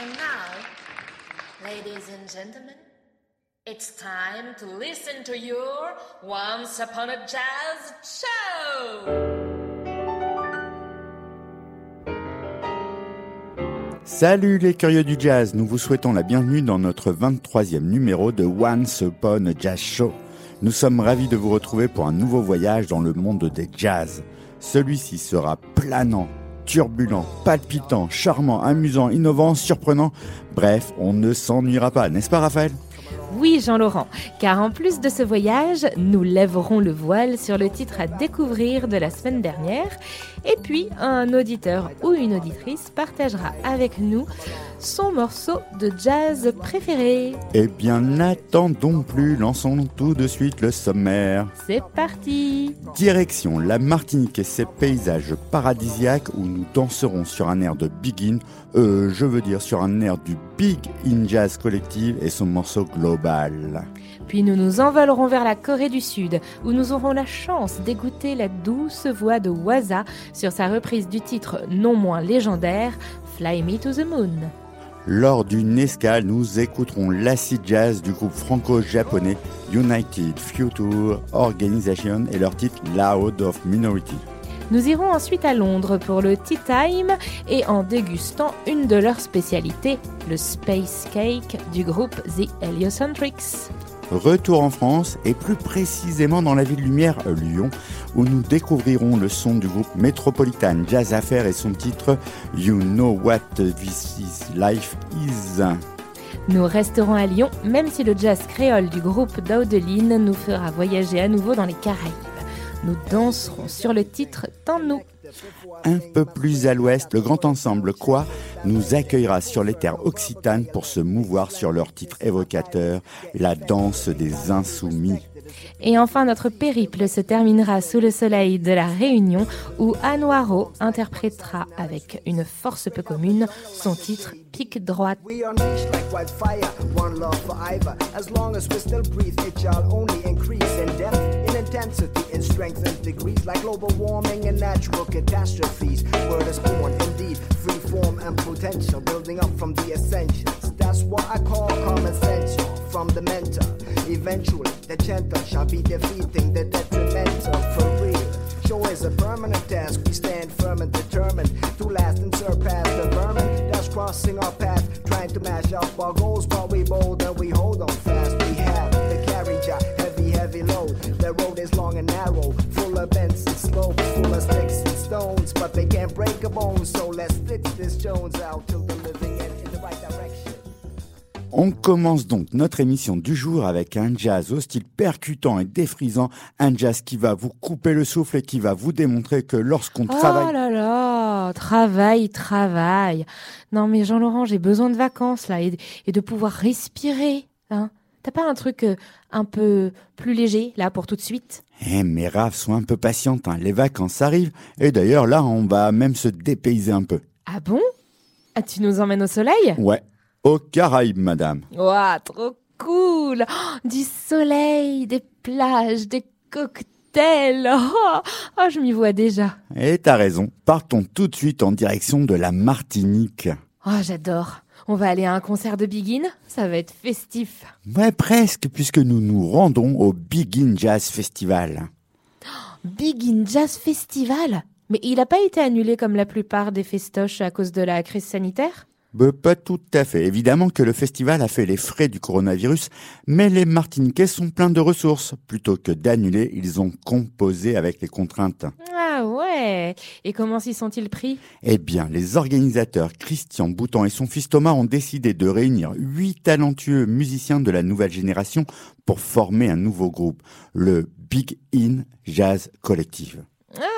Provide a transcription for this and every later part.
And now, ladies and gentlemen, it's time to listen to your Once Upon a Jazz show! Salut les curieux du jazz, nous vous souhaitons la bienvenue dans notre 23e numéro de Once Upon a Jazz Show. Nous sommes ravis de vous retrouver pour un nouveau voyage dans le monde des jazz. Celui-ci sera planant, turbulent, palpitant, charmant, amusant, innovant, surprenant. Bref, on ne s'ennuiera pas, n'est-ce pas Raphaël? Oui, Jean-Laurent, car en plus de ce voyage, nous lèverons le voile sur le titre à découvrir de la semaine dernière, et puis un auditeur ou une auditrice partagera avec nous son morceau de jazz préféré. Eh bien, n'attendons plus, lançons tout de suite le sommaire. C'est parti Direction la Martinique et ses paysages paradisiaques où nous danserons sur un air de Begin, euh, je veux dire sur un air du Big In Jazz Collective et son morceau Puis nous nous envolerons vers la Corée du Sud, où nous aurons la chance d'écouter la douce voix de Waza sur sa reprise du titre non moins légendaire Fly Me to the Moon. Lors d'une escale, nous écouterons l'acid jazz du groupe franco-japonais United Future Organization et leur titre Loud of Minority. Nous irons ensuite à Londres pour le Tea Time et en dégustant une de leurs spécialités, le Space Cake du groupe The Heliocentrics. Retour en France et plus précisément dans la ville lumière Lyon où nous découvrirons le son du groupe Metropolitan Jazz Affair et son titre You Know What This Is Life Is. Nous resterons à Lyon même si le jazz créole du groupe Daudeline nous fera voyager à nouveau dans les Caraïbes. Nous danserons sur le titre Tant nous. Un peu plus à l'ouest, le grand ensemble Quoi nous accueillera sur les terres occitanes pour se mouvoir sur leur titre évocateur, la danse des insoumis. Et enfin, notre périple se terminera sous le soleil de la Réunion où Anouaro interprétera avec une force peu commune son titre Pique droite. Intensity, in strength and degrees, like global warming and natural catastrophes. Word is born, indeed, free form and potential, building up from the essentials. That's what I call common sense from the mentor. Eventually, the gentle shall be defeating the detrimental for real. Show is a permanent task. We stand firm and determined to last and surpass the vermin that's crossing our path, trying to mash up our goals. But we bold and we hold on fast. We have the carriage, a heavy, heavy load. The road is long and narrow, full of bends and slopes, full of sticks and stones. But they can't break a bone, so let's stitch this Jones out till the living end in the right direction. On commence donc notre émission du jour avec un jazz au style percutant et défrisant, un jazz qui va vous couper le souffle et qui va vous démontrer que lorsqu'on Oh travaille... là là, travail, travail. Non mais Jean-Laurent, j'ai besoin de vacances là et, et de pouvoir respirer. Hein. T'as pas un truc euh, un peu plus léger là pour tout de suite? Eh mais Raph, sois un peu patiente, hein, les vacances arrivent, et d'ailleurs là on va même se dépayser un peu. Ah bon? Ah, Tu nous emmènes au soleil? Ouais, aux Caraïbes madame. Ouah, trop cool Oh, Du soleil, des plages, des cocktails. Oh, oh, je m'y vois déjà. Et t'as raison, partons tout de suite en direction de la Martinique. Oh, j'adore. On va aller à un concert de Begin Ça va être festif. Ouais, presque, puisque nous nous rendons au Begin Jazz Festival. Begin Jazz Festival? Mais il n'a pas été annulé comme la plupart des festoches à cause de la crise sanitaire? Bah, pas tout à fait. Évidemment que le festival a fait les frais du coronavirus, mais les Martiniquais sont pleins de ressources. Plutôt que d'annuler, ils ont composé avec les contraintes. Ouais Et comment s'y sont-ils pris? Eh bien, les organisateurs Christian Boutan et son fils Thomas ont décidé de réunir huit talentueux musiciens de la nouvelle génération pour former un nouveau groupe, le Big In Jazz Collective.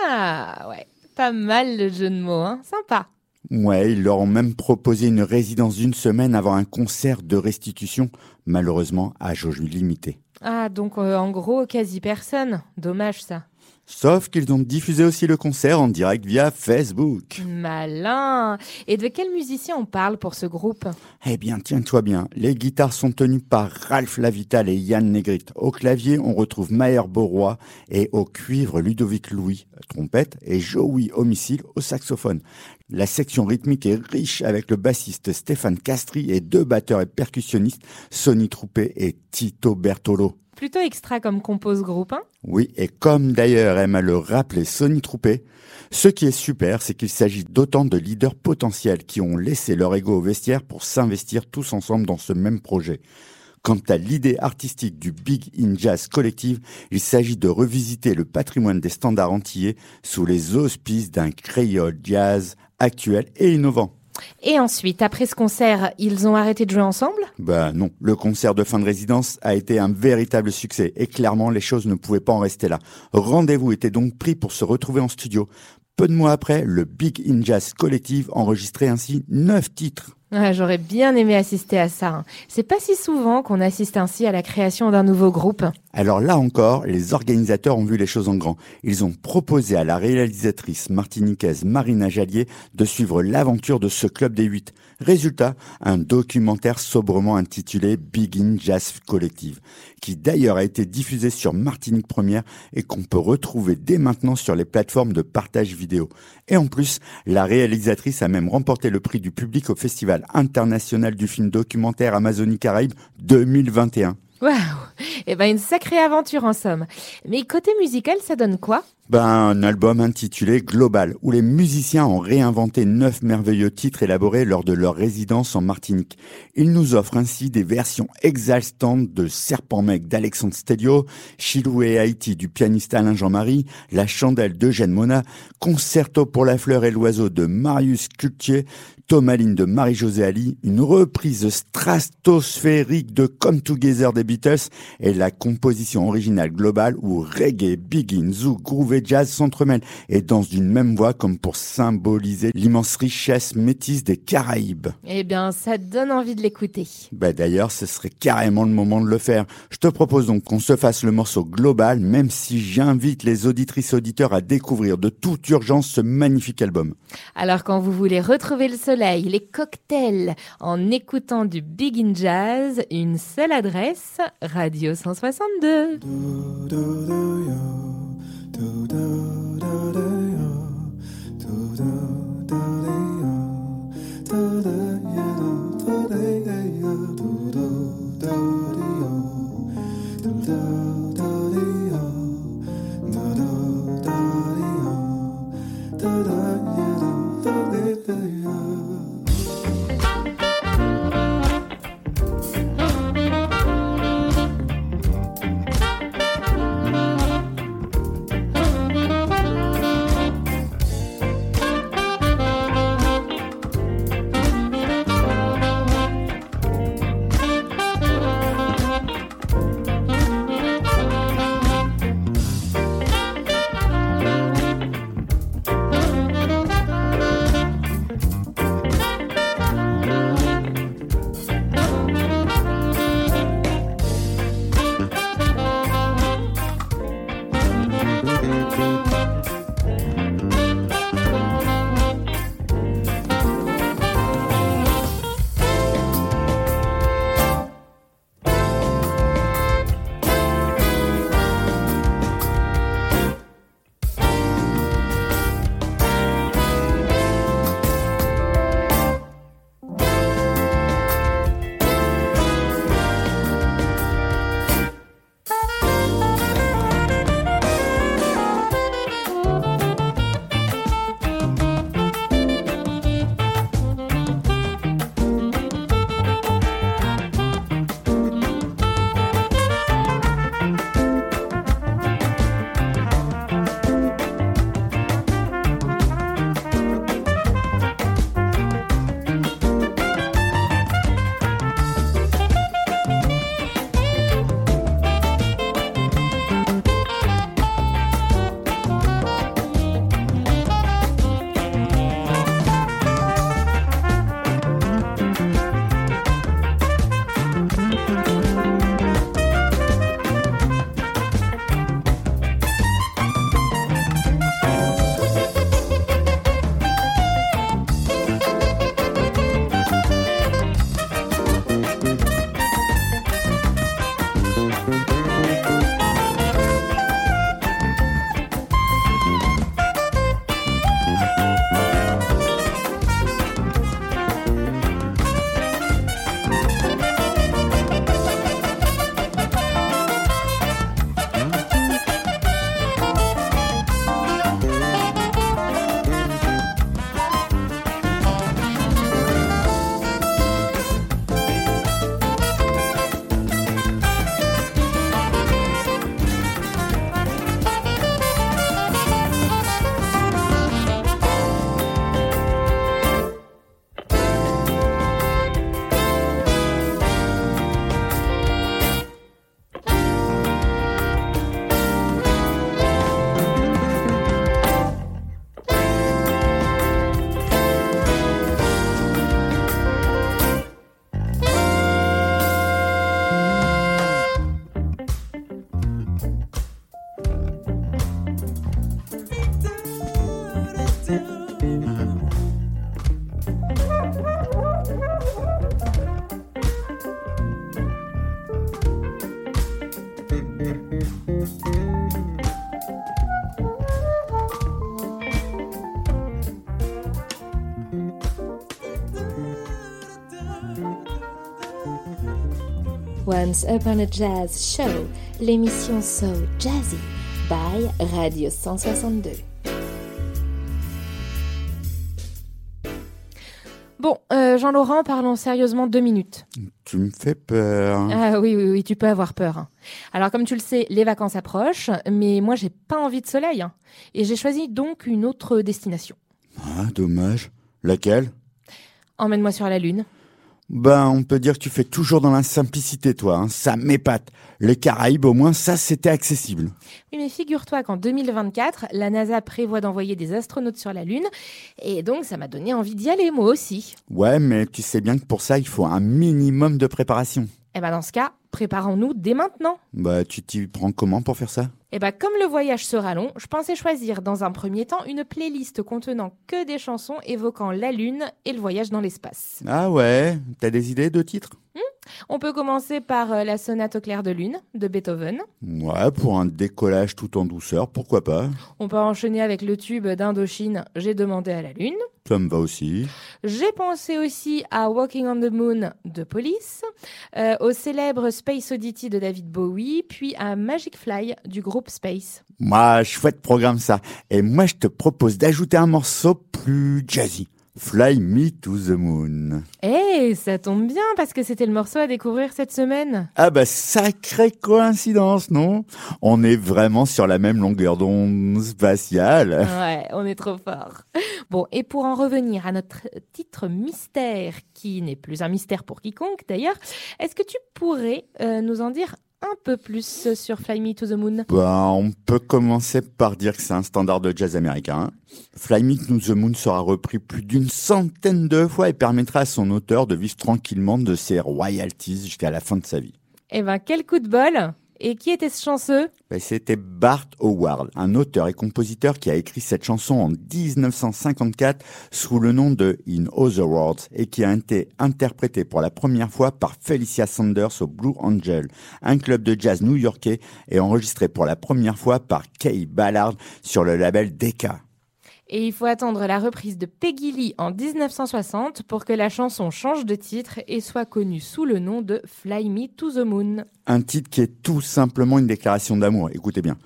Ah ouais, pas mal le jeu de mots, hein Sympa. Ouais, ils leur ont même proposé une résidence d'une semaine avant un concert de restitution, malheureusement à jauge limitée. Ah donc euh, en gros quasi personne. Dommage ça. Sauf qu'ils ont diffusé aussi le concert en direct via Facebook. Malin Et de quel musicien on parle pour ce groupe? Eh bien, tiens-toi bien, les guitares sont tenues par Ralph Lavital et Yann Negrit. Au clavier, on retrouve Maher Borois et au cuivre, Ludovic Louis, trompette, et Joey Homicile au saxophone. La section rythmique est riche avec le bassiste Stéphane Castri et deux batteurs et percussionnistes, Sonny Troupé et Tito Bertolo plutôt extra comme compose groupe. Hein oui, et comme d'ailleurs aime à le rappeler Sonny Troupé, ce qui est super, c'est qu'il s'agit d'autant de leaders potentiels qui ont laissé leur ego au vestiaire pour s'investir tous ensemble dans ce même projet. Quant à l'idée artistique du Big In Jazz Collective, il s'agit de revisiter le patrimoine des standards antillais sous les auspices d'un créole jazz actuel et innovant. Et ensuite, après ce concert, ils ont arrêté de jouer ensemble? Ben non, le concert de fin de résidence a été un véritable succès et clairement les choses ne pouvaient pas en rester là. Rendez-vous était donc pris pour se retrouver en studio. Peu de mois après, le Big In Jazz Collective enregistrait ainsi neuf titres. J'aurais bien aimé assister à ça. Hein. C'est pas si souvent qu'on assiste ainsi à la création d'un nouveau groupe. Alors là encore, les organisateurs ont vu les choses en grand. Ils ont proposé à la réalisatrice martiniquaise Marina Jallier de suivre l'aventure de ce club des huit. Résultat, un documentaire sobrement intitulé Begin Jazz Collective, qui d'ailleurs a été diffusé sur Martinique Première et qu'on peut retrouver dès maintenant sur les plateformes de partage vidéo. Et en plus, la réalisatrice a même remporté le prix du public au Festival international du film documentaire Amazonie Caraïbes 2021. Waouh Eh ben une sacrée aventure en somme. Mais côté musical, ça donne quoi? Ben, un album intitulé Global, où les musiciens ont réinventé neuf merveilleux titres élaborés lors de leur résidence en Martinique. Ils nous offrent ainsi des versions exaltantes de Serpent Mec d'Alexandre Stelio, Chilou et Haïti du pianiste Alain Jean-Marie, La Chandelle d'Eugène Mona, Concerto pour la fleur et l'oiseau de Marius Cultier, Tomaline de Marie-Josée Ali, une reprise stratosphérique de Come Together des Beatles et la composition originale globale où reggae, begin, zouk, groove et jazz s'entremêlent et dansent d'une même voix comme pour symboliser l'immense richesse métisse des Caraïbes. Eh bien, ça donne envie de l'écouter. Bah d'ailleurs, ce serait carrément le moment de le faire. Je te propose donc qu'on se fasse le morceau global, même si j'invite les auditrices auditeurs à découvrir de toute urgence ce magnifique album. Alors quand vous voulez retrouver le soleil, les cocktails, en écoutant du Big in Jazz, une seule adresse, Radio 162. tell you Once Upon a Jazz Show, l'émission So Jazzy by Radio 162. Bon, euh, Jean-Laurent, parlons sérieusement deux minutes. Tu me fais peur. Ah oui, oui, oui, tu peux avoir peur. hein. Alors, comme tu le sais, les vacances approchent, mais moi, j'ai pas envie de soleil. hein. Et j'ai choisi donc une autre destination. Ah, dommage. Laquelle? Emmène-moi sur la Lune. Ben, on peut dire que tu fais toujours dans la simplicité, toi. hein. Ça m'épate. Les Caraïbes, au moins, ça, c'était accessible. Oui, mais figure-toi qu'en 2024, la NASA prévoit d'envoyer des astronautes sur la Lune. Et donc, ça m'a donné envie d'y aller, moi aussi. Ouais, mais tu sais bien que pour ça, il faut un minimum de préparation. Et ben, dans ce cas, préparons-nous dès maintenant. Bah, tu t'y prends comment pour faire ça? Et ben, comme le voyage sera long, je pensais choisir dans un premier temps une playlist contenant que des chansons évoquant la Lune et le voyage dans l'espace. Ah ouais? T'as des idées de titres? On peut commencer par euh, la sonate au clair de lune de Beethoven. Ouais, pour un décollage tout en douceur, pourquoi pas On peut enchaîner avec le tube d'Indochine J'ai demandé à la Lune. Ça me va aussi. J'ai pensé aussi à Walking on the Moon de Police, euh, au célèbre Space Oddity de David Bowie, puis à Magic Fly du groupe Space. Moi, chouette programme ça. Et moi, je te propose d'ajouter un morceau plus jazzy. Fly Me to the Moon. Eh, ça tombe bien parce que c'était le morceau à découvrir cette semaine. Ah bah sacrée coïncidence, non? On est vraiment sur la même longueur d'onde spatiale. Ouais, on est trop fort. Bon, et pour en revenir à notre titre mystère, qui n'est plus un mystère pour quiconque d'ailleurs, est-ce que tu pourrais euh, nous en dire un peu plus sur Fly Me to the Moon Bah, on peut commencer par dire que c'est un standard de jazz américain. Fly Me to the Moon sera repris plus d'une centaine de fois et permettra à son auteur de vivre tranquillement de ses royalties jusqu'à la fin de sa vie. Eh ben, quel coup de bol Et qui était ce chanceux? Ben, C'était Bart Howard, un auteur et compositeur qui a écrit cette chanson en 1954 sous le nom de In Other Words et qui a été interprétée pour la première fois par Felicia Sanders au Blue Angel, un club de jazz new-yorkais et enregistrée pour la première fois par Kay Ballard sur le label Decca. Et il faut attendre la reprise de Peggy Lee en 1960 pour que la chanson change de titre et soit connue sous le nom de Fly Me to the Moon. Un titre qui est tout simplement une déclaration d'amour. Écoutez bien.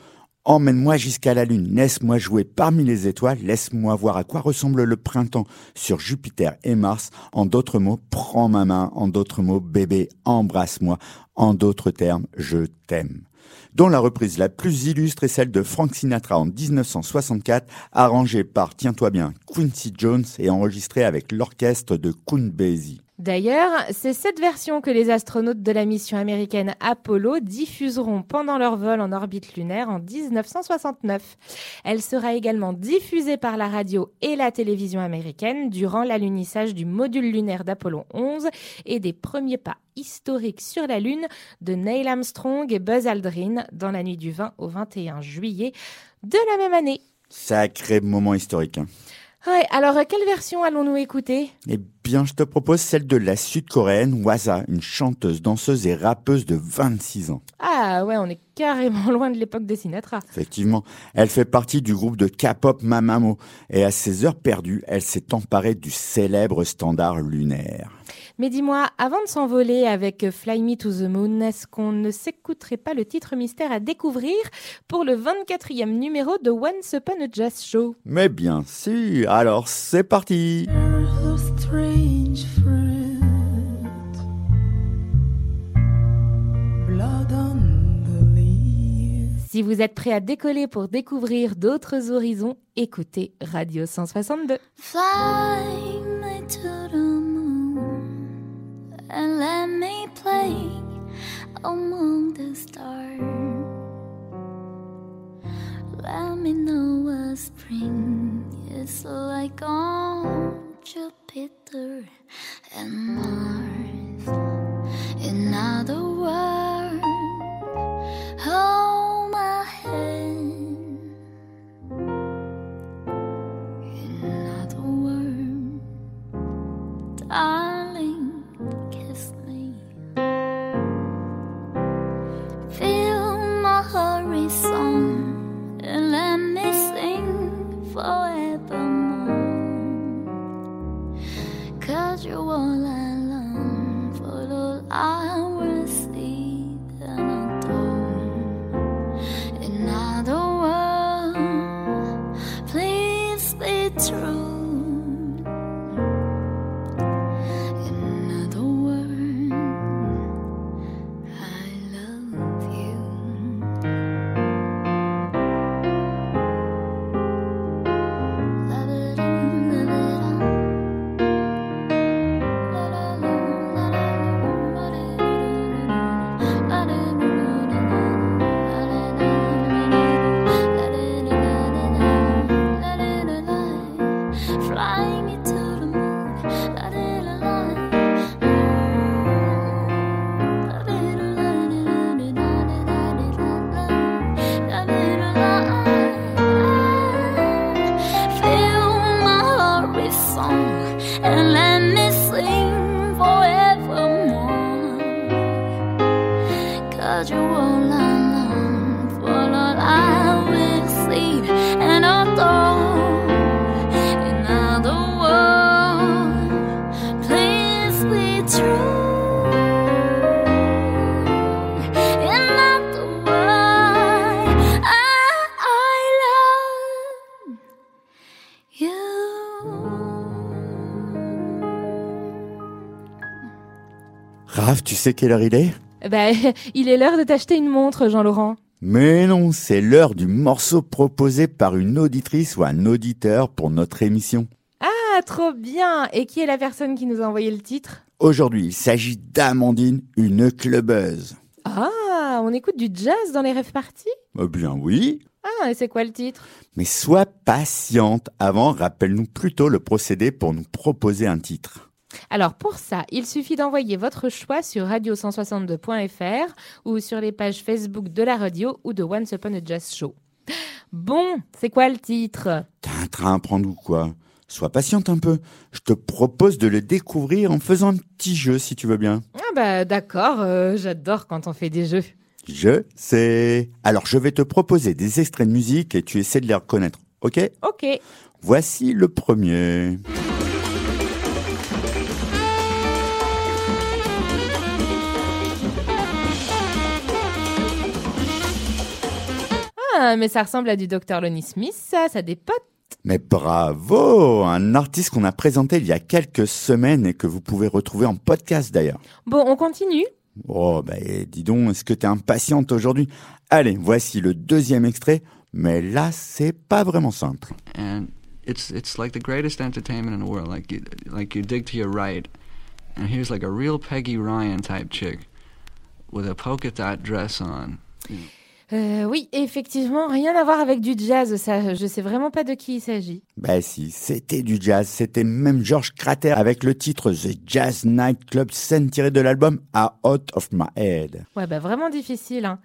Emmène-moi jusqu'à la Lune, laisse-moi jouer parmi les étoiles, laisse-moi voir à quoi ressemble le printemps sur Jupiter et Mars. En d'autres mots, prends ma main. En d'autres mots, bébé, embrasse-moi. En d'autres termes, je t'aime. Dont la reprise la plus illustre est celle de Frank Sinatra en 1964, arrangée par, tiens-toi bien, Quincy Jones et enregistrée avec l'orchestre de Count Basie. D'ailleurs, c'est cette version que les astronautes de la mission américaine Apollo diffuseront pendant leur vol en orbite lunaire en 1969. Elle sera également diffusée par la radio et la télévision américaine durant l'alunissage du module lunaire d'Apollo 11 et des premiers pas historiques sur la Lune de Neil Armstrong et Buzz Aldrin dans la nuit du 20 au 21 juillet de la même année. Sacré moment historique. hein. Ouais, alors quelle version allons-nous écouter? Eh bien, je te propose celle de la sud-coréenne Waza, une chanteuse, danseuse et rappeuse de 26 ans. Ah ouais, on est carrément loin de l'époque de Sinatra. Effectivement, elle fait partie du groupe de K-pop Mamamo et à ses heures perdues, elle s'est emparée du célèbre standard lunaire. Mais dis-moi, avant de s'envoler avec Fly Me to the Moon, est-ce qu'on ne s'écouterait pas le titre mystère à découvrir pour le 24e numéro de Once Upon a Jazz Show? Mais bien sûr, alors c'est parti Si vous êtes prêt à décoller pour découvrir d'autres horizons, écoutez Radio 162. Fly me to the moon and let me play among the stars. Let me know what spring is like on Jupiter and Mars. In other words, darling, kiss me. Feel my horizon and let me sing forevermore. Cause you're all I long for, all I sais quelle heure il est? Bah, il est l'heure de t'acheter une montre, Jean-Laurent. Mais non, c'est l'heure du morceau proposé par une auditrice ou un auditeur pour notre émission. Ah, trop bien Et qui est la personne qui nous a envoyé le titre? Aujourd'hui, il s'agit d'Amandine, une clubeuse. Ah, on écoute du jazz dans les rêves parties? Eh bien oui, Ah, et c'est quoi le titre? Mais sois patiente. Avant, rappelle-nous plutôt le procédé pour nous proposer un titre. Alors pour ça, il suffit d'envoyer votre choix sur radio162.fr ou sur les pages Facebook de la radio ou de Once Upon a Jazz Show. Bon, c'est quoi le titre? T'as un train à prendre ou quoi? Sois patiente un peu. Je te propose de le découvrir en faisant un petit jeu si tu veux bien. Ah bah d'accord, euh, j'adore quand on fait des jeux. Je sais. Alors je vais te proposer des extraits de musique et tu essaies de les reconnaître. Ok? Ok. Voici le premier. Ah, mais ça ressemble à du Dr. Lonnie Smith, ça, ça des potes. Mais bravo Un artiste qu'on a présenté il y a quelques semaines et que vous pouvez retrouver en podcast d'ailleurs. Bon, on continue Oh, bah dis donc, est-ce que t'es impatiente aujourd'hui? Allez, voici le deuxième extrait, mais là, c'est pas vraiment simple. and it's it's like the greatest entertainment in the world. Like you like you dig to your right, and here's like a real Peggy Ryan type chick with a polka dot dress on. Euh, oui, effectivement, rien à voir avec du jazz, ça. Je sais vraiment pas de qui il s'agit. Bah si, c'était du jazz, c'était même George Crater avec le titre The Jazz Night Club, scène tirée de l'album A Out of My Head. Ouais, bah vraiment difficile. Hein.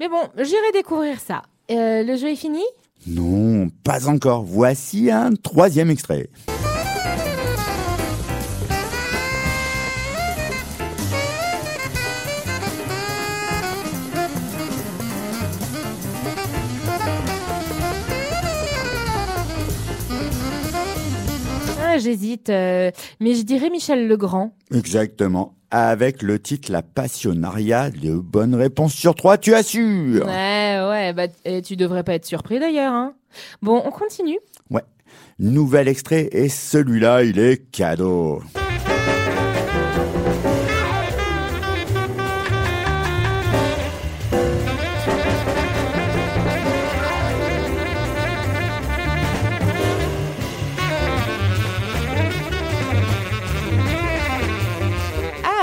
Mais bon, j'irai découvrir ça. Euh, le jeu est fini? Non, pas encore. Voici un troisième extrait. J'hésite. euh, mais je dirais Michel Legrand. Exactement. Avec le titre La Passionaria, de bonnes réponses sur trois, tu assures. Ouais, ouais, bah et tu devrais pas être surpris d'ailleurs. Hein. Bon, on continue. Ouais. Nouvel extrait et celui-là, il est cadeau.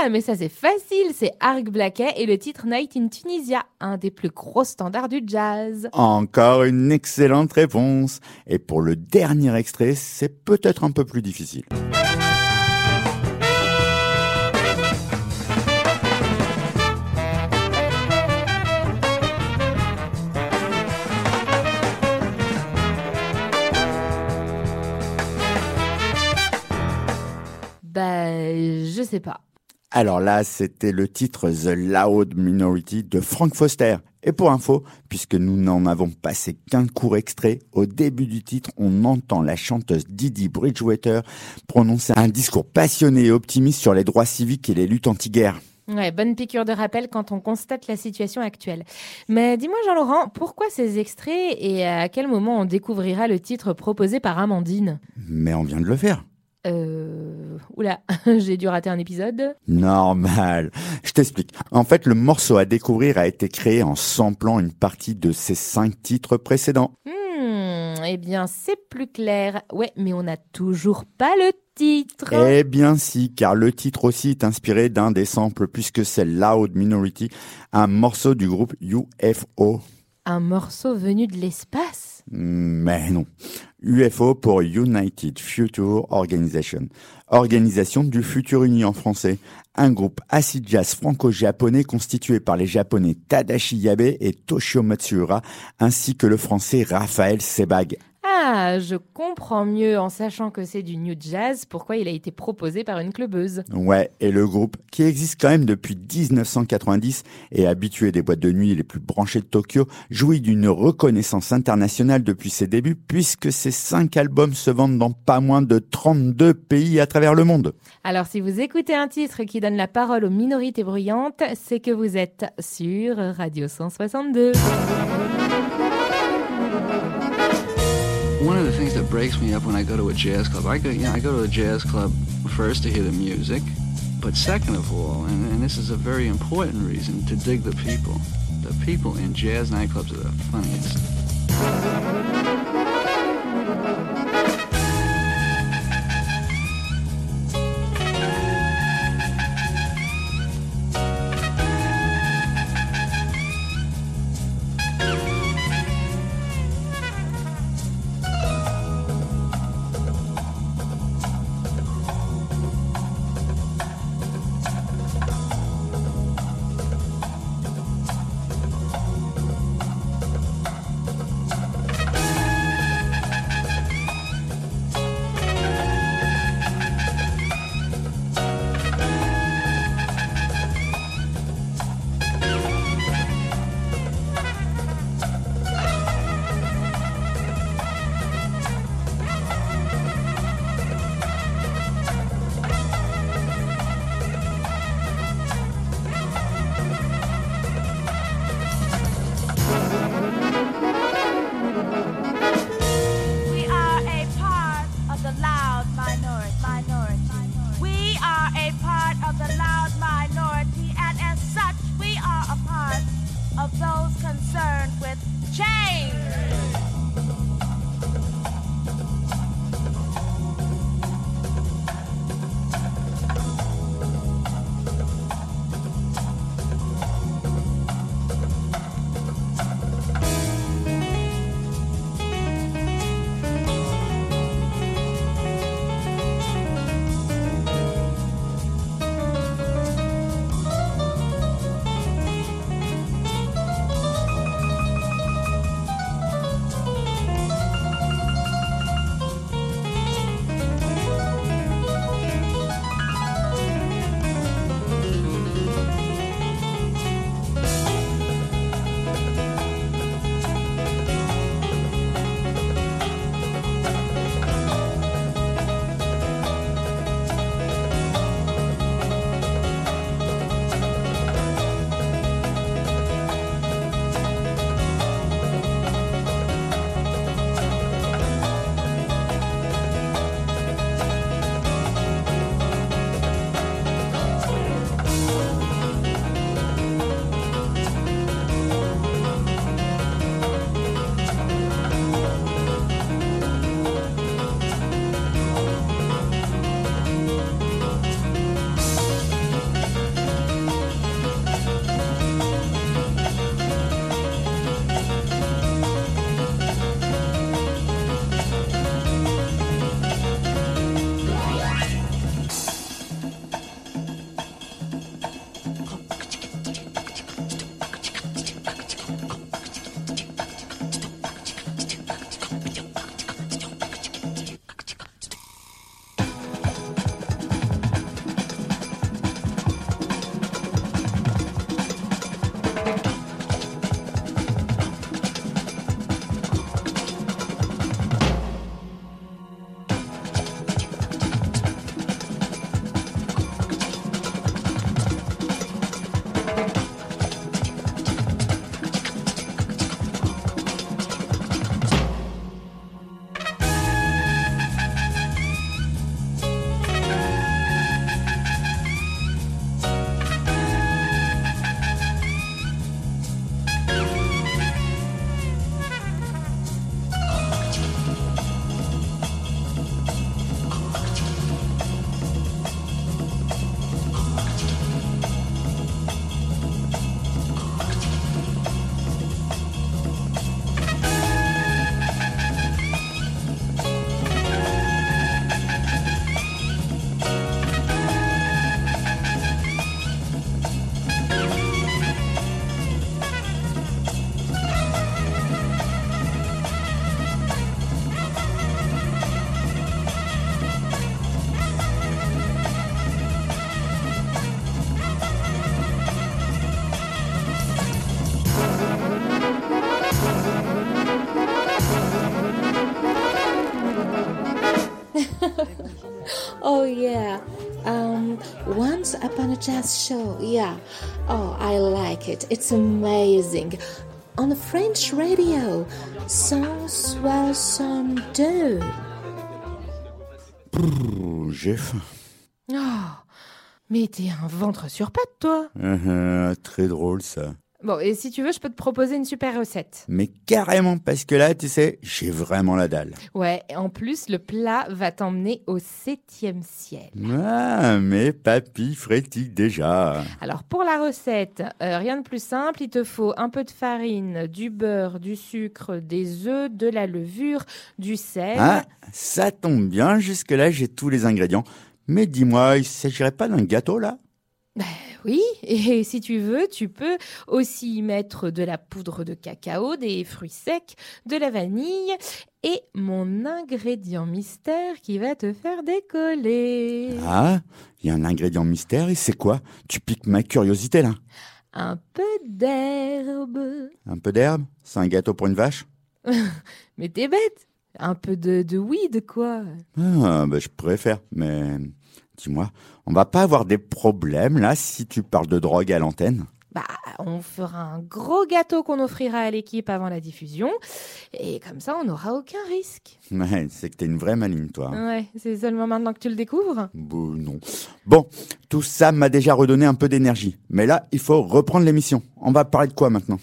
Ah, mais ça c'est facile, c'est Arc Blaquet et le titre Night in Tunisia, un des plus gros standards du jazz. Encore une excellente réponse. Et pour le dernier extrait, c'est peut-être un peu plus difficile. Bah, je sais pas. Alors là, c'était le titre The Loud Minority de Frank Foster. Et pour info, puisque nous n'en avons passé qu'un court extrait, au début du titre, on entend la chanteuse Didi Bridgewater prononcer un discours passionné et optimiste sur les droits civiques et les luttes anti-guerre. Ouais, bonne piqûre de rappel quand on constate la situation actuelle. Mais dis-moi Jean-Laurent, pourquoi ces extraits et à quel moment on découvrira le titre proposé par Amandine? Mais on vient de le faire. Euh... Oula, j'ai dû rater un épisode. Normal. Je t'explique. En fait, le morceau à découvrir a été créé en samplant une partie de ses cinq titres précédents. Hmm, eh bien, c'est plus clair. Ouais, mais on n'a toujours pas le titre. Eh bien si, car le titre aussi est inspiré d'un des samples puisque c'est Loud Minority, un morceau du groupe UFO. Un morceau venu de l'espace? Mais non. UFO pour United Future Organization. Organisation du futur uni en français. Un groupe acid jazz franco-japonais constitué par les japonais Tadashi Yabe et Toshio Matsuura, ainsi que le français Raphaël Sebag. Ah, je comprends mieux en sachant que c'est du new jazz pourquoi il a été proposé par une clubeuse. Ouais, et le groupe, qui existe quand même depuis 1990 et habitué des boîtes de nuit les plus branchées de Tokyo, jouit d'une reconnaissance internationale depuis ses débuts puisque ses cinq albums se vendent dans pas moins de 32 pays à travers le monde. Alors si vous écoutez un titre qui donne la parole aux minorités bruyantes, c'est que vous êtes sur Radio 162. One of the things that breaks me up when I go to a jazz club, I go, you know, I go to a jazz club first to hear the music, but second of all, and, and this is a very important reason, to dig the people. The people in jazz nightclubs are the funniest. Yeah. Um, Once Upon a Jazz Show. Yeah. Oh, I like it. It's amazing. On the French radio. 162. Ouh, J'ai faim. Oh, mais t'es un ventre sur pattes, toi. Euh, très drôle ça. Bon, et si tu veux, je peux te proposer une super recette. Mais carrément, parce que là, tu sais, j'ai vraiment la dalle. Ouais, en plus, le plat va t'emmener au septième ciel. Ah, mais papy frétille déjà. Alors pour la recette, euh, rien de plus simple, il te faut un peu de farine, du beurre, du sucre, des œufs, de la levure, du sel. Ah, ça tombe bien, jusque-là, j'ai tous les ingrédients. Mais dis-moi, il s'agirait pas d'un gâteau là? Oui, et si tu veux, tu peux aussi y mettre de la poudre de cacao, des fruits secs, de la vanille et mon ingrédient mystère qui va te faire décoller. Ah, il y a un ingrédient mystère et c'est quoi? Tu piques ma curiosité là. Un peu d'herbe. Un peu d'herbe? C'est un gâteau pour une vache? Mais t'es bête. Un peu de, de weed, quoi. Ah, bah, je préfère, mais dis-moi, on va pas avoir des problèmes là si tu parles de drogue à l'antenne Bah, on fera un gros gâteau qu'on offrira à l'équipe avant la diffusion. Et comme ça, on n'aura aucun risque. Ouais, c'est que t'es une vraie maligne, toi. Ouais, c'est seulement maintenant que tu le découvres. Bon, non. Bon, tout ça m'a déjà redonné un peu d'énergie. Mais là, il faut reprendre l'émission. On va parler de quoi maintenant?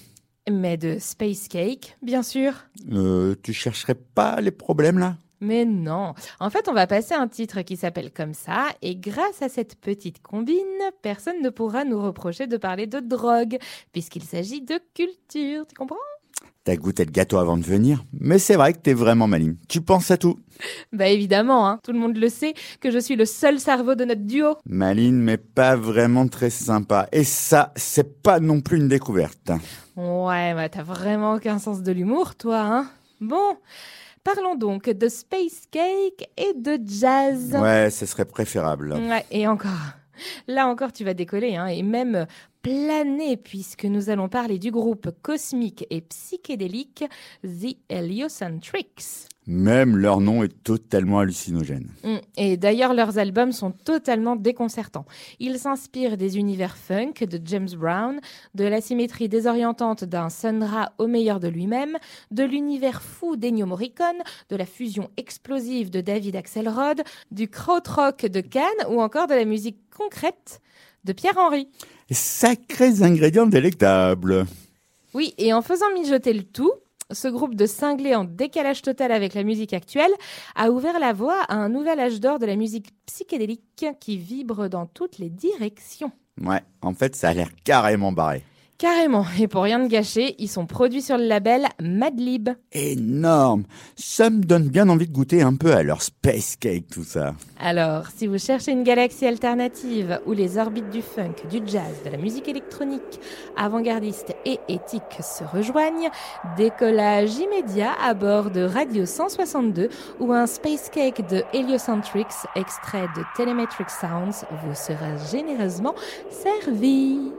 Mais de space cake, bien sûr. euh, Tu chercherais pas les problèmes là? Mais non. En fait, on va passer un titre qui s'appelle comme ça, et grâce à cette petite combine, personne ne pourra nous reprocher de parler de drogue, puisqu'il s'agit de culture, tu comprends? T'as goûté le gâteau avant de venir, mais c'est vrai que t'es vraiment maligne. Tu penses à tout. Bah évidemment, hein, tout le monde le sait, que je suis le seul cerveau de notre duo. Maline, mais pas vraiment très sympa. Et ça, c'est pas non plus une découverte. Ouais, bah t'as vraiment aucun sens de l'humour, toi, hein Bon, parlons donc de space cake et de jazz. Ouais, ce serait préférable. Ouais, et encore. Là encore, tu vas décoller, hein, et même planer, puisque nous allons parler du groupe cosmique et psychédélique The Heliocentrics. Même leur nom est totalement hallucinogène. Mm. Et d'ailleurs, leurs albums sont totalement déconcertants. Ils s'inspirent des univers funk de James Brown, de la symétrie désorientante d'un Sun Ra au meilleur de lui-même, de l'univers fou d'Ennio Morricone, de la fusion explosive de David Axelrod, du krautrock de Cannes ou encore de la musique concrète de Pierre Henry. Sacrés ingrédients délectables. Oui, et en faisant mijoter le tout, ce groupe de cinglés en décalage total avec la musique actuelle a ouvert la voie à un nouvel âge d'or de la musique psychédélique qui vibre dans toutes les directions. Ouais, en fait, ça a l'air carrément barré. Carrément, et pour rien de gâcher, ils sont produits sur le label Madlib. Énorme. Ça me donne bien envie de goûter un peu à leur space cake, tout ça. Alors, si vous cherchez une galaxie alternative où les orbites du funk, du jazz, de la musique électronique, avant-gardiste et éthique se rejoignent, décollage immédiat à bord de Radio 162 où un space cake de Heliocentrics, extrait de Telemetric Sounds, vous sera généreusement servi.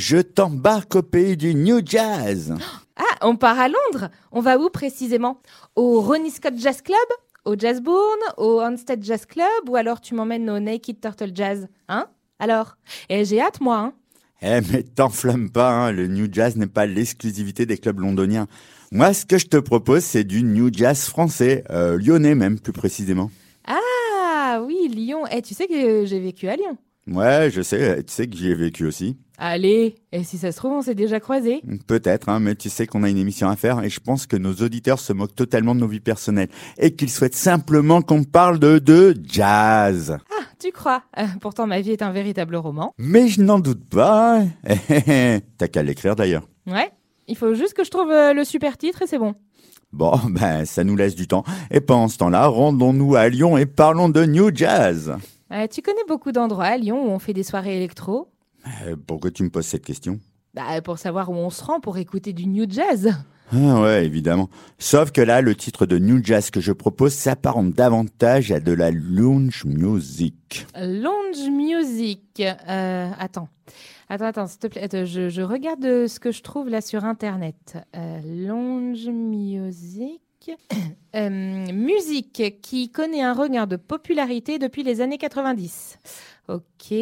Je t'embarque au pays du New Jazz. Ah, on part à Londres On va où précisément? Au Ronnie Scott Jazz Club? Au Jazzbourne? Au Hampstead Jazz Club? Ou alors tu m'emmènes au Naked Turtle Jazz? Hein? Alors? Et j'ai hâte, moi, hein Eh mais t'enflamme pas, hein, le New Jazz n'est pas l'exclusivité des clubs londoniens. Moi, ce que je te propose, c'est du New Jazz français, euh, lyonnais même plus précisément. Ah oui, Lyon. Eh, tu sais que j'ai vécu à Lyon. Ouais, je sais, tu sais que j'y ai vécu aussi. Allez, et si ça se trouve, on s'est déjà croisés Peut-être, hein, mais tu sais qu'on a une émission à faire et je pense que nos auditeurs se moquent totalement de nos vies personnelles et qu'ils souhaitent simplement qu'on parle de, de jazz. Ah, tu crois Euh, Pourtant, ma vie est un véritable roman. Mais je n'en doute pas. T'as qu'à l'écrire d'ailleurs. Ouais, il faut juste que je trouve euh, le super titre et c'est bon. Bon, ben, ça nous laisse du temps. Et pendant ce temps-là, rendons-nous à Lyon et parlons de New Jazz. Euh, tu connais beaucoup d'endroits à Lyon où on fait des soirées électro Euh, pourquoi tu me poses cette question? Bah, Pour savoir où on se rend pour écouter du new jazz. Ah ouais, évidemment. Sauf que là, le titre de New Jazz que je propose s'apparente davantage à de la lounge music. Lounge music. Euh, attends. Attends, attends, s'il te plaît. Attends, je, je regarde ce que je trouve là sur Internet. Euh, lounge music. Euh, musique qui connaît un regain de popularité depuis les années 90. Ok.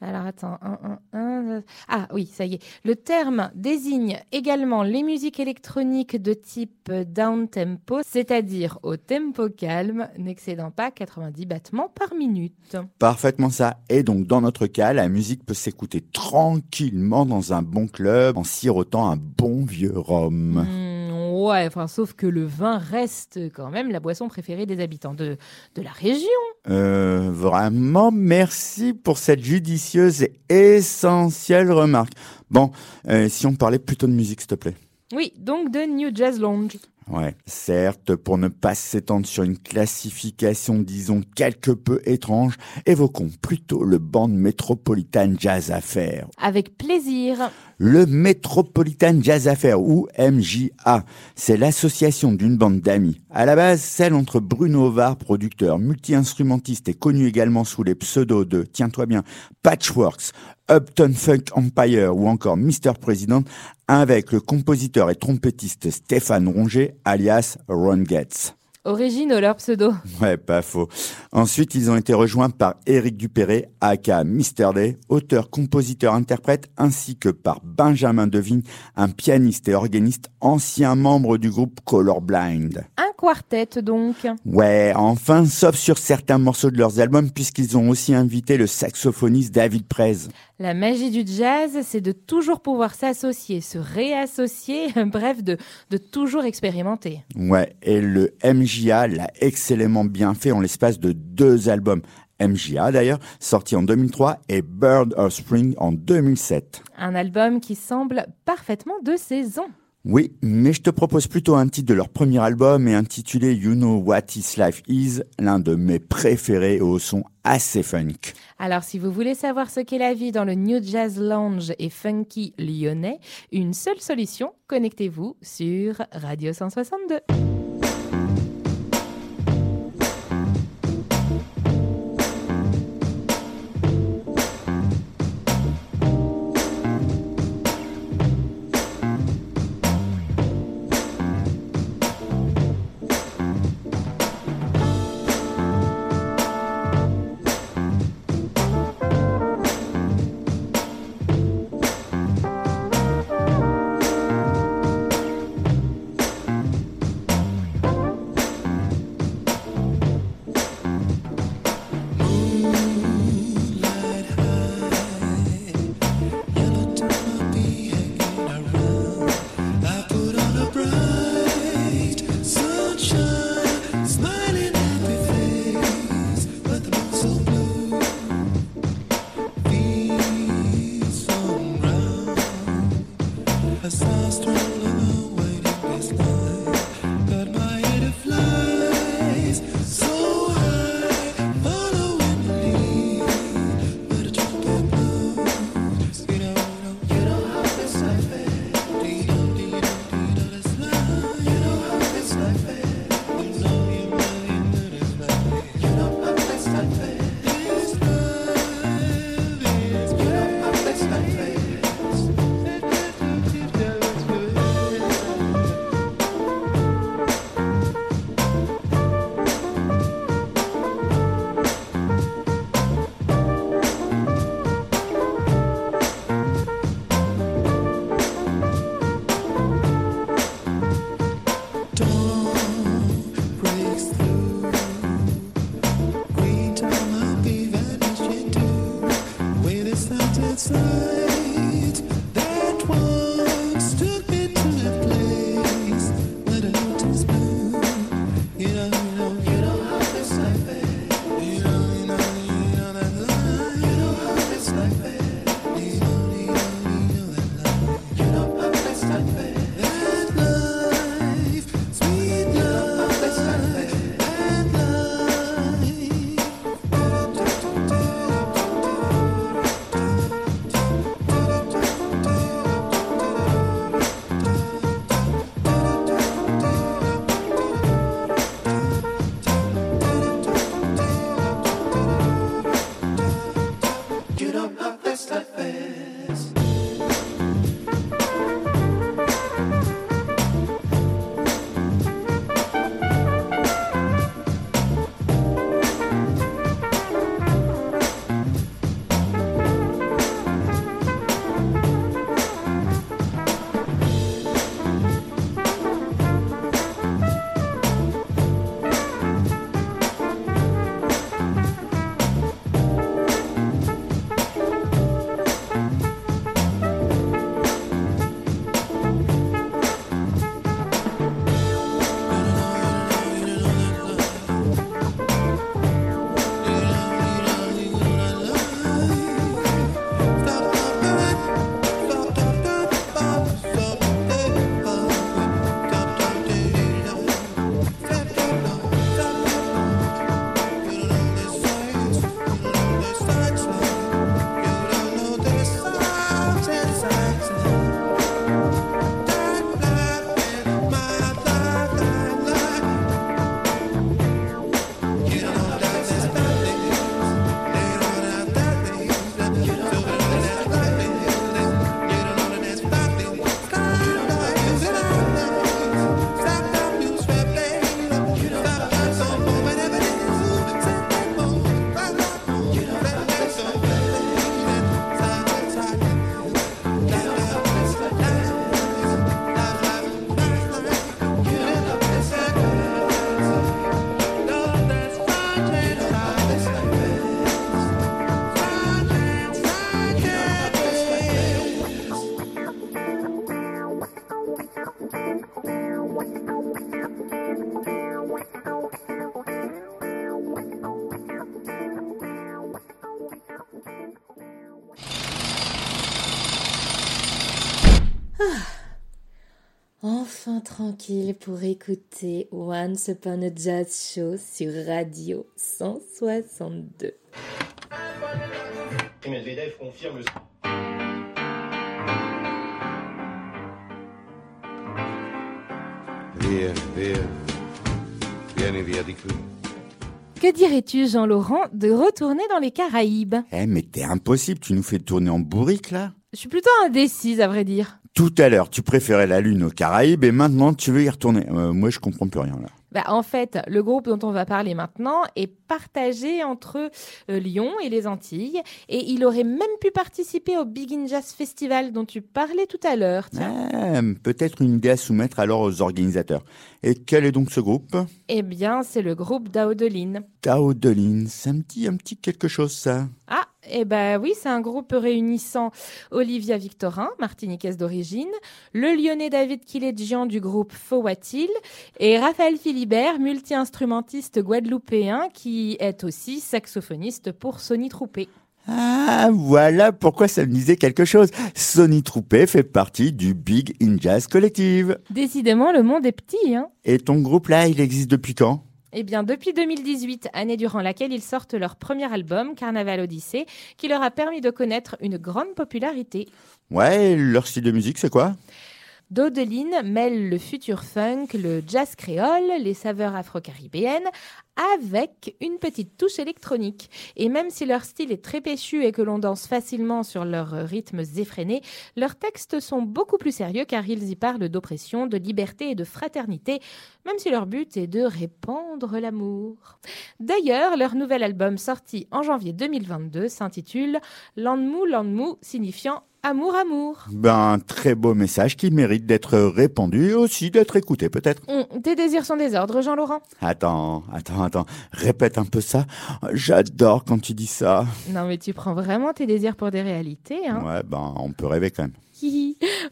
Alors attends. un, un, un. Ah oui, ça y est. Le terme désigne également les musiques électroniques de type down tempo, c'est-à-dire au tempo calme, n'excédant pas 90 battements par minute. Parfaitement ça. Et donc, dans notre cas, la musique peut s'écouter tranquillement dans un bon club en sirotant un bon vieux rhum. Hmm, ouais, enfin, sauf que le vin reste quand même la boisson préférée des habitants de, de la région. Euh, vraiment, merci pour cette judicieuse et essentielle remarque. Bon, euh, si on parlait plutôt de musique, s'il te plaît. Oui, donc de New Jazz Lounge. Ouais, certes, pour ne pas s'étendre sur une classification, disons, quelque peu étrange, évoquons plutôt le band Metropolitan Jazz Affair. Avec plaisir. Le Metropolitan Jazz Affair, ou MJA, c'est l'association d'une bande d'amis. À la base, celle entre Bruno Var, producteur, multi-instrumentiste et connu également sous les pseudos de, tiens-toi bien, Patchworks, Upton Funk Empire ou encore Mr. President, avec le compositeur et trompettiste Stéphane Ronget, alias Ron Getz. Originaux leur pseudo. Ouais, pas faux. Ensuite, ils ont été rejoints par Éric Dupéré, aka Mr. Day, auteur, compositeur, interprète, ainsi que par Benjamin Devigne, un pianiste et organiste ancien membre du groupe Colorblind. Un quartet donc. Ouais, enfin, sauf sur certains morceaux de leurs albums, puisqu'ils ont aussi invité le saxophoniste David Prez. La magie du jazz, c'est de toujours pouvoir s'associer, se réassocier, bref, de, de toujours expérimenter. Ouais, et le MJA l'a excellemment bien fait en l'espace de deux albums. MJA d'ailleurs, sorti en 2003 et Bird of Spring en 2007. Un album qui semble parfaitement de saison. Oui, mais je te propose plutôt un titre de leur premier album et intitulé You Know What This Life Is, l'un de mes préférés au son assez funk. Alors, si vous voulez savoir ce qu'est la vie dans le New Jazz Lounge et funky lyonnais, une seule solution, connectez-vous sur Radio 162. Tranquille pour écouter Once Upon a Jazz Show sur Radio 162. Et Medvedev confirme le... Via, via. Vieni via di qui. Que dirais-tu, Jean-Laurent, de retourner dans les Caraïbes? Eh, mais t'es impossible, tu nous fais tourner en bourrique là Je suis plutôt indécise, à vrai dire. Tout à l'heure, tu préférais la Lune aux Caraïbes et maintenant tu veux y retourner. Euh, moi, je comprends plus rien là. Bah, en fait, le groupe dont on va parler maintenant est partagé entre euh, Lyon et les Antilles et il aurait même pu participer au Big In Jazz Festival dont tu parlais tout à l'heure. Ah, Peut-être une idée à soumettre alors aux organisateurs. Et quel est donc ce groupe? Eh bien, c'est le groupe d'Aodeline. Tao Dolin, ça me dit un petit quelque chose ça. Ah, eh ben oui, c'est un groupe réunissant Olivia Victorin, martiniquaise d'origine, le lyonnais David Kiledjian du groupe Fowatil et Raphaël Philibert, multi-instrumentiste guadeloupéen qui est aussi saxophoniste pour Sony Troupé. Ah, voilà pourquoi ça me disait quelque chose. Sonny Troupé fait partie du Big In Jazz Collective. Décidément, le monde est petit, hein Et ton groupe là, il existe depuis quand? Eh bien, depuis 2018, année durant laquelle ils sortent leur premier album, Carnaval Odyssée, qui leur a permis de connaître une grande popularité. Ouais, leur style de musique, c'est quoi? Dodeline mêle le futur funk, le jazz créole, les saveurs afro-caribéennes, avec une petite touche électronique. Et même si leur style est très péchu et que l'on danse facilement sur leurs rythmes effrénés, leurs textes sont beaucoup plus sérieux car ils y parlent d'oppression, de liberté et de fraternité, même si leur but est de répandre l'amour. D'ailleurs, leur nouvel album sorti en janvier 2022 s'intitule Landmou Landmou, signifiant Amour, amour. Ben, un très beau message qui mérite d'être répandu et aussi d'être écouté peut-être. Hum, tes désirs sont des ordres, Jean-Laurent Attends, attends, attends, répète un peu ça. J'adore quand tu dis ça. Non, mais tu prends vraiment tes désirs pour des réalités, hein Ouais, ben, on peut rêver quand même.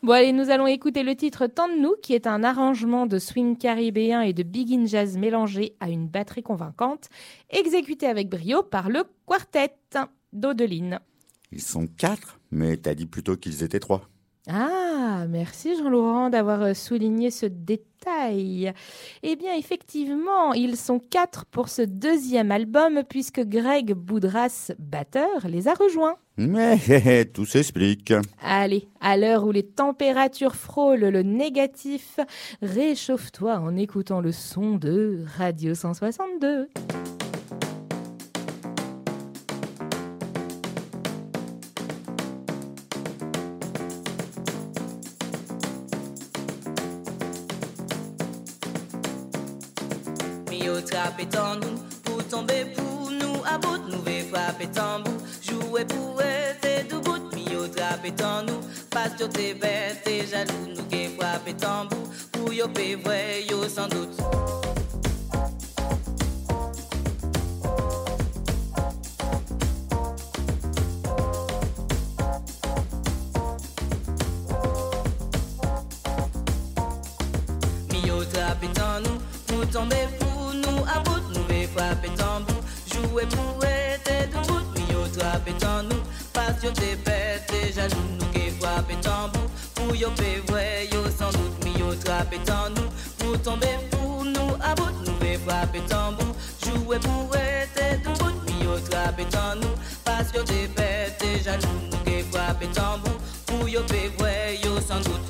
bon allez, nous allons écouter le titre Tant de nous, qui est un arrangement de swing caribéen et de big in jazz mélangé à une batterie convaincante, exécuté avec brio par le quartet d'Odeline. Ils sont quatre, mais t'as dit plutôt qu'ils étaient trois. Ah, merci Jean-Laurent d'avoir euh, souligné ce détail. Eh bien, effectivement, ils sont quatre pour ce deuxième album puisque Greg Boudras, batteur, les a rejoints. Mais tout s'explique. Allez, à l'heure où les températures frôlent le négatif, réchauffe-toi en écoutant le son de Radio 162. Pour tomber pour nous à bout nous vais frapper tambour. Jouer pour trappe en nous parce que t'es bête jaloux nous qui frapper tambour. Pour yo pe vrai yo sans doute. Tomber vais frapper tambour jouer pour être debout Mio trappe en nous parce que t'es bête et jaloux nous qui frapper tambour pour yo pe vrai yo sans doute Mio trappe en nous pour tomber pour nous à bout nous vais frapper tambour jouer pour être debout Mio trappe en nous parce que t'es bête et jaloux nous qui frapper tambour pour yo pe yo doute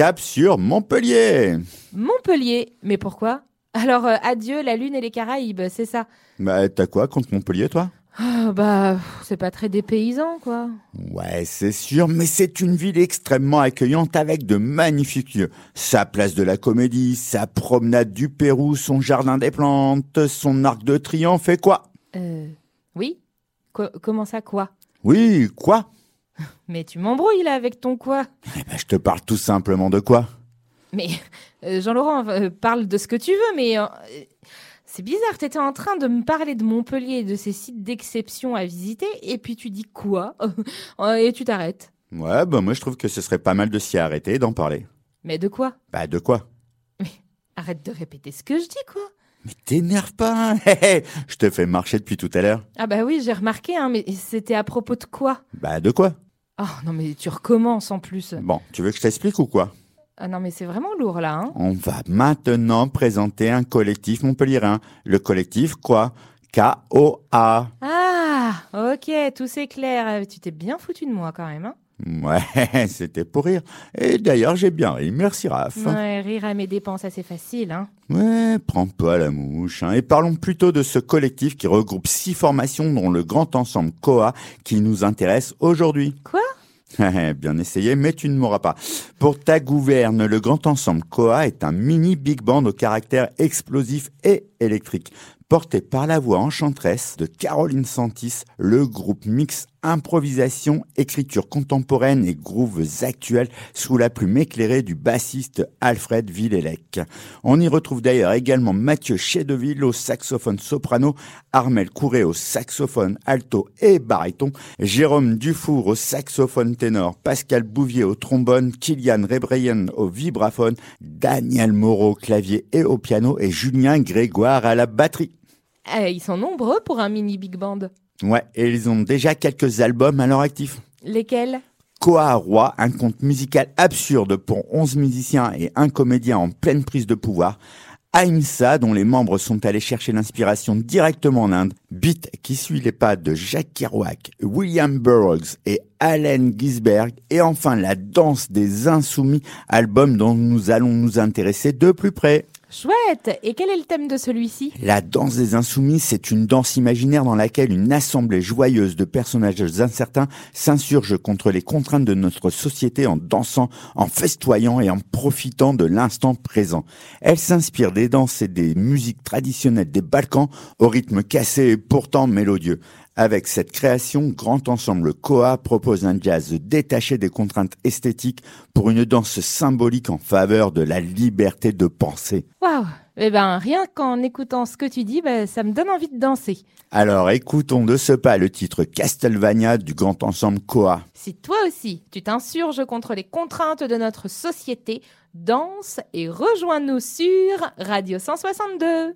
cap sur Montpellier. Montpellier, mais pourquoi? Alors, euh, adieu la Lune et les Caraïbes, c'est ça? Bah, t'as quoi contre Montpellier, toi? Ah, Bah, c'est pas très dépaysant, quoi. Ouais, c'est sûr, mais c'est une ville extrêmement accueillante avec de magnifiques lieux. Sa place de la comédie, sa promenade du Pérou, son jardin des plantes, son arc de triomphe et quoi? Euh, oui? Co- Comment ça, quoi? Oui, quoi? Mais tu m'embrouilles là avec ton quoi Eh ben, je te parle tout simplement de quoi Mais euh, Jean-Laurent, euh, parle de ce que tu veux, mais euh, c'est bizarre, t'étais en train de me parler de Montpellier et de ces sites d'exception à visiter, et puis tu dis quoi Et tu t'arrêtes. Ouais, bah moi je trouve que ce serait pas mal de s'y arrêter et d'en parler. Mais de quoi? Bah de quoi? Arrête de répéter ce que je dis, quoi. Mais t'énerve pas, hein. je te fais marcher depuis tout à l'heure. Ah bah oui, j'ai remarqué, hein, mais c'était à propos de quoi? Bah de quoi? Oh non, mais tu recommences en plus. Bon, tu veux que je t'explique ou quoi? Ah non, mais c'est vraiment lourd là. Hein On va maintenant présenter un collectif montpellierin. Le collectif quoi? K-O-A. ah, ok, tout c'est clair. Euh, Tu t'es bien foutu de moi quand même. Hein Ouais, c'était pour rire. Et d'ailleurs, j'ai bien ri. Merci, Raph. ouais, rire à mes dépenses, assez facile. Hein Ouais, prends pas la mouche. hein. Et parlons plutôt de ce collectif qui regroupe six formations dont le grand ensemble Koa qui nous intéresse aujourd'hui. Quoi? Bien essayé, mais tu ne m'auras pas. Pour ta gouverne, le grand ensemble Koa est un mini big band au caractère explosif et électrique. Porté par la voix enchanteresse de Caroline Santis, le groupe mix improvisation, écriture contemporaine et grooves actuels sous la plume éclairée du bassiste Alfred Villelec. On y retrouve d'ailleurs également Mathieu Chedeville au saxophone soprano, Armel Couré au saxophone alto et baryton, Jérôme Dufour au saxophone ténor, Pascal Bouvier au trombone, Kylian Rebreyen au vibraphone, Daniel Moreau au clavier et au piano et Julien Grégoire à la batterie. Euh, Ils sont nombreux pour un mini big band. Ouais, et ils ont déjà quelques albums à leur actif. Lesquels? Koa un conte musical absurde pour 11 musiciens et un comédien en pleine prise de pouvoir. Aïmsa, dont les membres sont allés chercher l'inspiration directement en Inde. Beat, qui suit les pas de Jacques Kerouac, William Burroughs et Allen Ginsberg. Et enfin, La danse des insoumis, album dont nous allons nous intéresser de plus près. Chouette Et quel est le thème de celui-ci? La danse des insoumis, c'est une danse imaginaire dans laquelle une assemblée joyeuse de personnages incertains s'insurge contre les contraintes de notre société en dansant, en festoyant et en profitant de l'instant présent. Elle s'inspire des danses et des musiques traditionnelles des Balkans au rythme cassé et pourtant mélodieux. Avec cette création, Grand Ensemble Koa propose un jazz détaché des contraintes esthétiques pour une danse symbolique en faveur de la liberté de penser. Waouh Eh ben, rien qu'en écoutant ce que tu dis, ben, ça me donne envie de danser. Alors écoutons de ce pas le titre Castlevania du Grand Ensemble Koa. Si toi aussi, tu t'insurges contre les contraintes de notre société, danse et rejoins-nous sur Radio 162.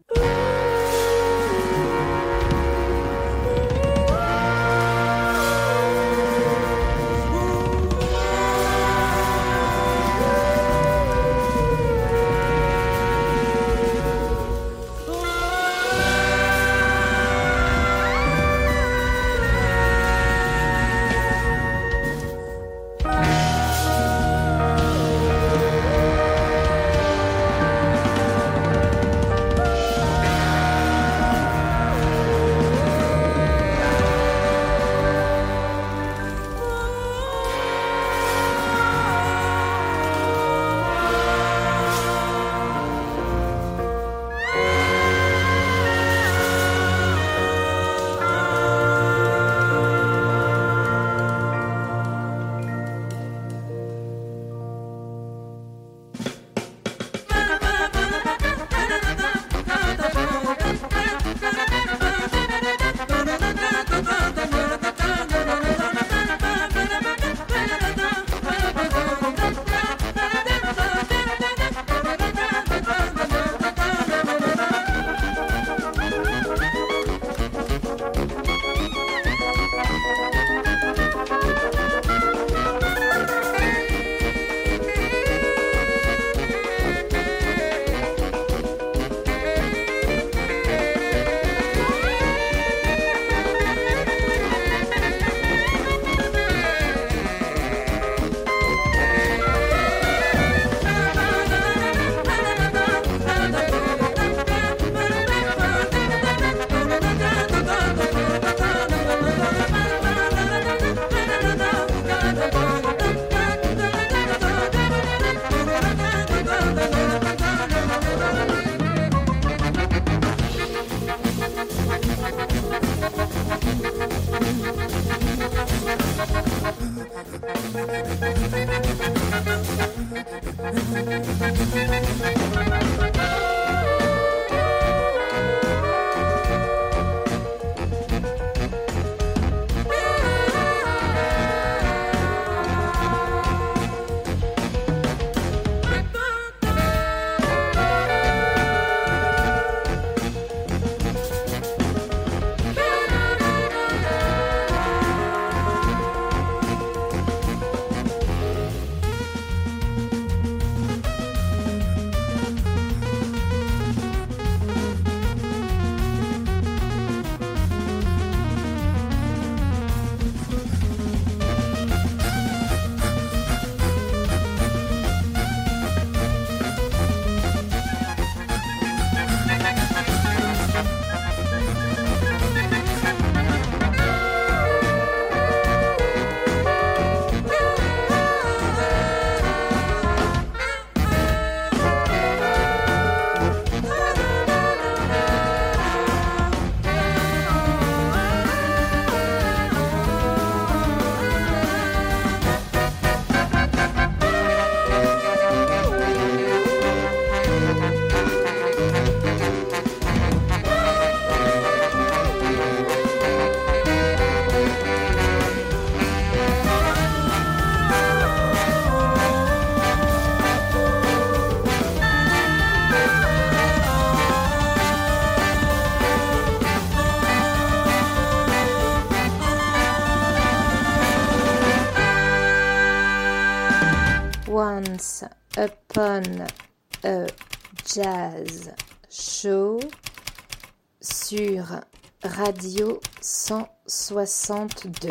Radio 162.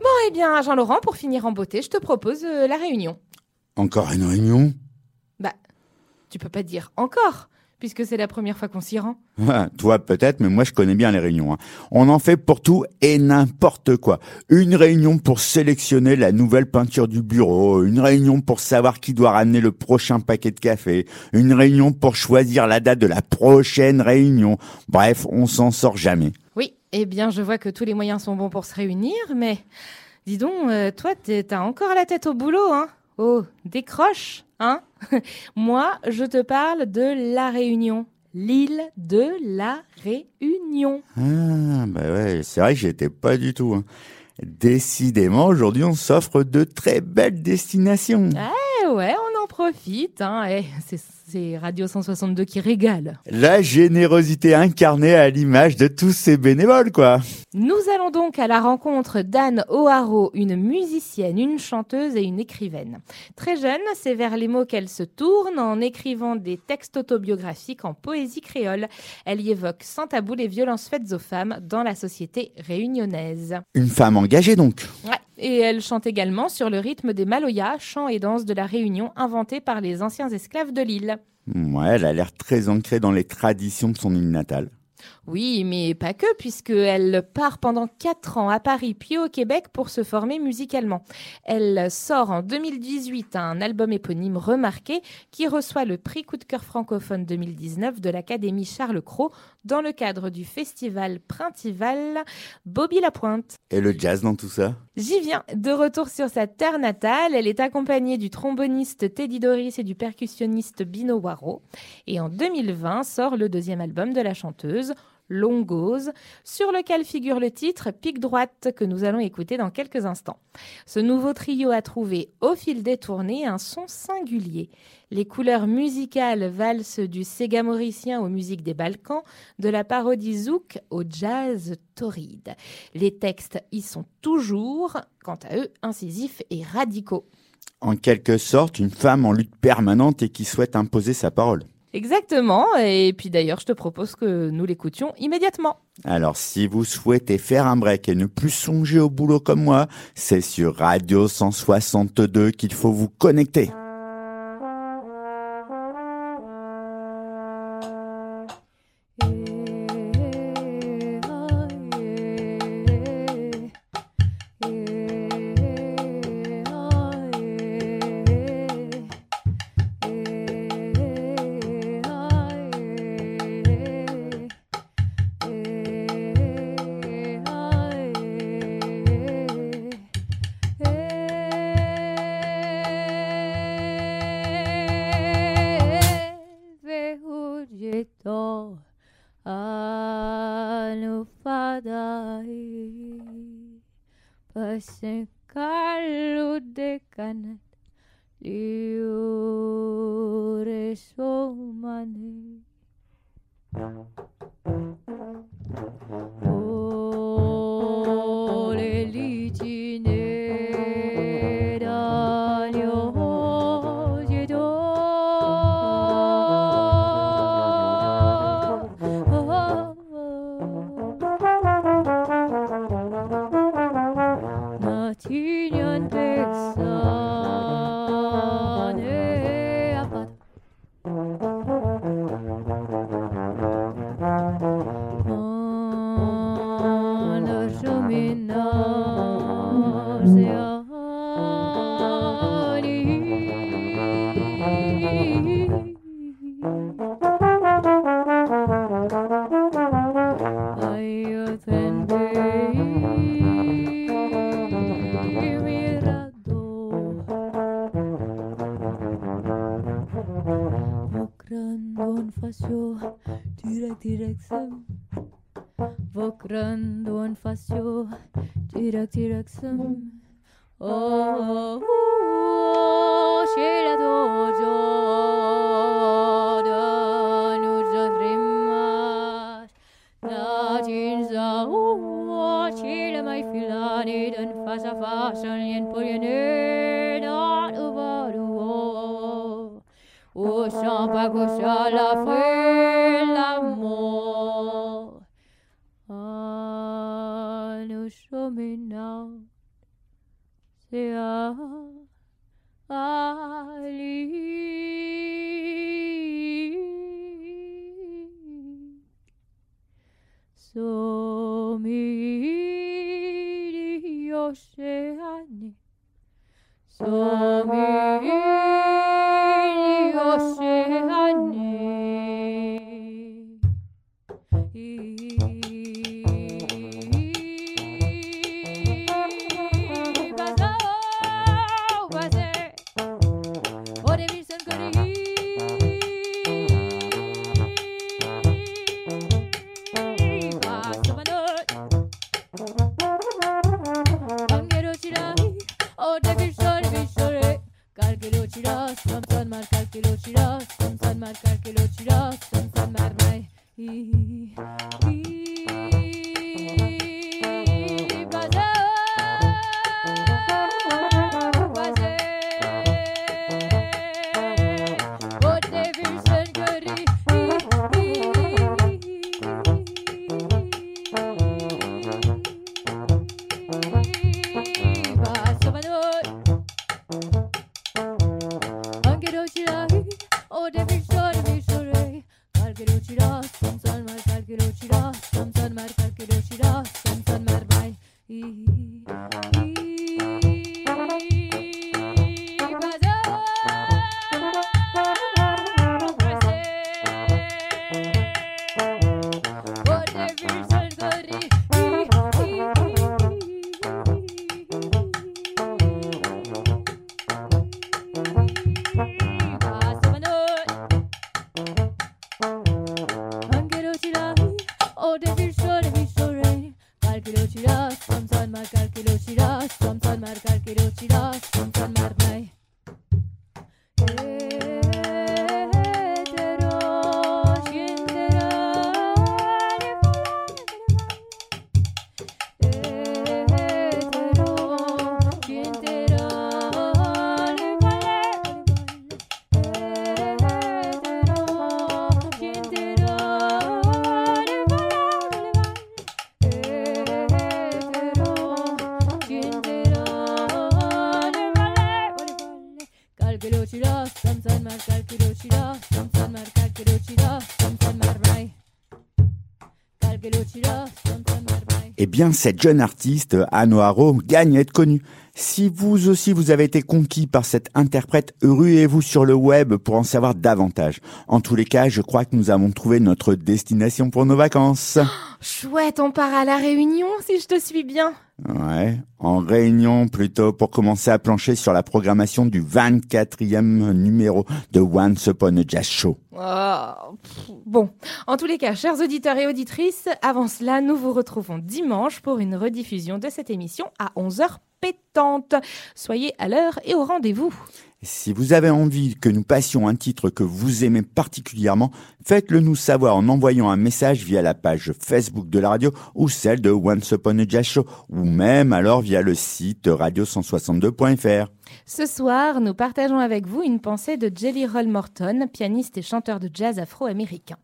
Bon, eh bien, Jean-Laurent, pour finir en beauté, je te propose euh, la réunion. Encore une réunion? Bah, tu peux pas dire encore, puisque c'est la première fois qu'on s'y rend. Toi peut-être, mais moi je connais bien les réunions. hein. On en fait pour tout et n'importe quoi. Une réunion pour sélectionner la nouvelle peinture du bureau, une réunion pour savoir qui doit ramener le prochain paquet de café, une réunion pour choisir la date de la prochaine réunion. Bref, on s'en sort jamais. Oui, eh bien, je vois que tous les moyens sont bons pour se réunir, mais dis donc, euh, toi, t'es- t'as encore la tête au boulot, hein Oh, décroche, hein Moi, je te parle de la Réunion. L'île de la Réunion. Ah, bah ouais, c'est vrai que j'étais pas du tout. hein. Décidément, aujourd'hui, on s'offre de très belles destinations. Ouais, on en profite, hein Eh, c'est- c'est Radio 162 qui régale. La générosité incarnée à l'image de tous ces bénévoles, quoi. Nous allons donc à la rencontre d'Anne O'Haraud, une musicienne, une chanteuse et une écrivaine. Très jeune, c'est vers les mots qu'elle se tourne en écrivant des textes autobiographiques en poésie créole. Elle y évoque sans tabou les violences faites aux femmes dans la société réunionnaise. Une femme engagée, donc. Ouais. Et elle chante également sur le rythme des maloyas, chants et danses de la Réunion inventés par les anciens esclaves de l'île. Ouais, elle a l'air très ancrée dans les traditions de son île natale. Oui, mais pas que, puisqu'elle part pendant quatre ans à Paris puis au Québec pour se former musicalement. Elle sort en 2018 un album éponyme remarqué qui reçoit le prix Coup de cœur francophone 2019 de l'Académie Charles Cros dans le cadre du festival Printival Bobby Lapointe. Et le jazz dans tout ça? J'y viens. De retour sur sa terre natale, elle est accompagnée du tromboniste Teddy Doris et du percussionniste Bino Waro. Et en 2020 sort le deuxième album de la chanteuse, Longose, sur lequel figure le titre Pique droite que nous allons écouter dans quelques instants. Ce nouveau trio a trouvé au fil des tournées un son singulier. Les couleurs musicales valsent du Sega mauricien aux musiques des Balkans, de la parodie zouk au jazz torride. Les textes y sont toujours, quant à eux, incisifs et radicaux. En quelque sorte, une femme en lutte permanente et qui souhaite imposer sa parole. Exactement, et puis d'ailleurs, je te propose que nous l'écoutions immédiatement. Alors, si vous souhaitez faire un break et ne plus songer au boulot comme moi, c'est sur Radio 162 qu'il faut vous connecter. Pasengkalu dekanat liure somane. Oh. Bien, cette jeune artiste, Anne gagne à être connue. Si vous aussi vous avez été conquis par cette interprète, ruez-vous sur le web pour en savoir davantage. En tous les cas, je crois que nous avons trouvé notre destination pour nos vacances. Chouette, on part à la Réunion si je te suis bien. Ouais, en réunion plutôt pour commencer à plancher sur la programmation du 24e numéro de Once Upon a Jazz Show. Oh, pff, bon, en tous les cas, chers auditeurs et auditrices, avant cela, nous vous retrouvons dimanche pour une rediffusion de cette émission à 11h pétante. Soyez à l'heure et au rendez-vous. Si vous avez envie que nous passions un titre que vous aimez particulièrement, faites-le nous savoir en envoyant un message via la page Facebook de la radio ou celle de Once Upon a Jazz Show, ou même alors via le site radio162.fr. Ce soir, nous partageons avec vous une pensée de Jelly Roll Morton, pianiste et chanteur de jazz afro-américain.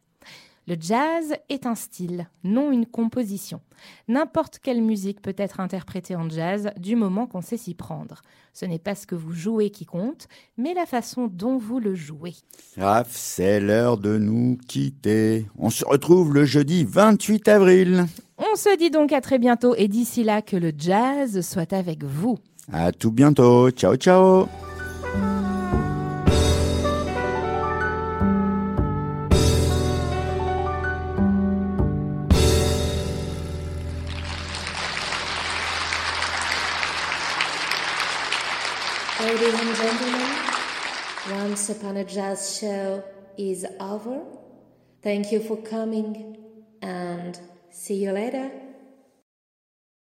Le jazz est un style, non une composition. N'importe quelle musique peut être interprétée en jazz du moment qu'on sait s'y prendre. Ce n'est pas ce que vous jouez qui compte, mais la façon dont vous le jouez. Raph, c'est l'heure de nous quitter. On se retrouve le jeudi 28 avril. On se dit donc à très bientôt et d'ici là que le jazz soit avec vous. À tout bientôt. Ciao, ciao. Once Upon a Jazz show is over. Thank you for coming and see you later.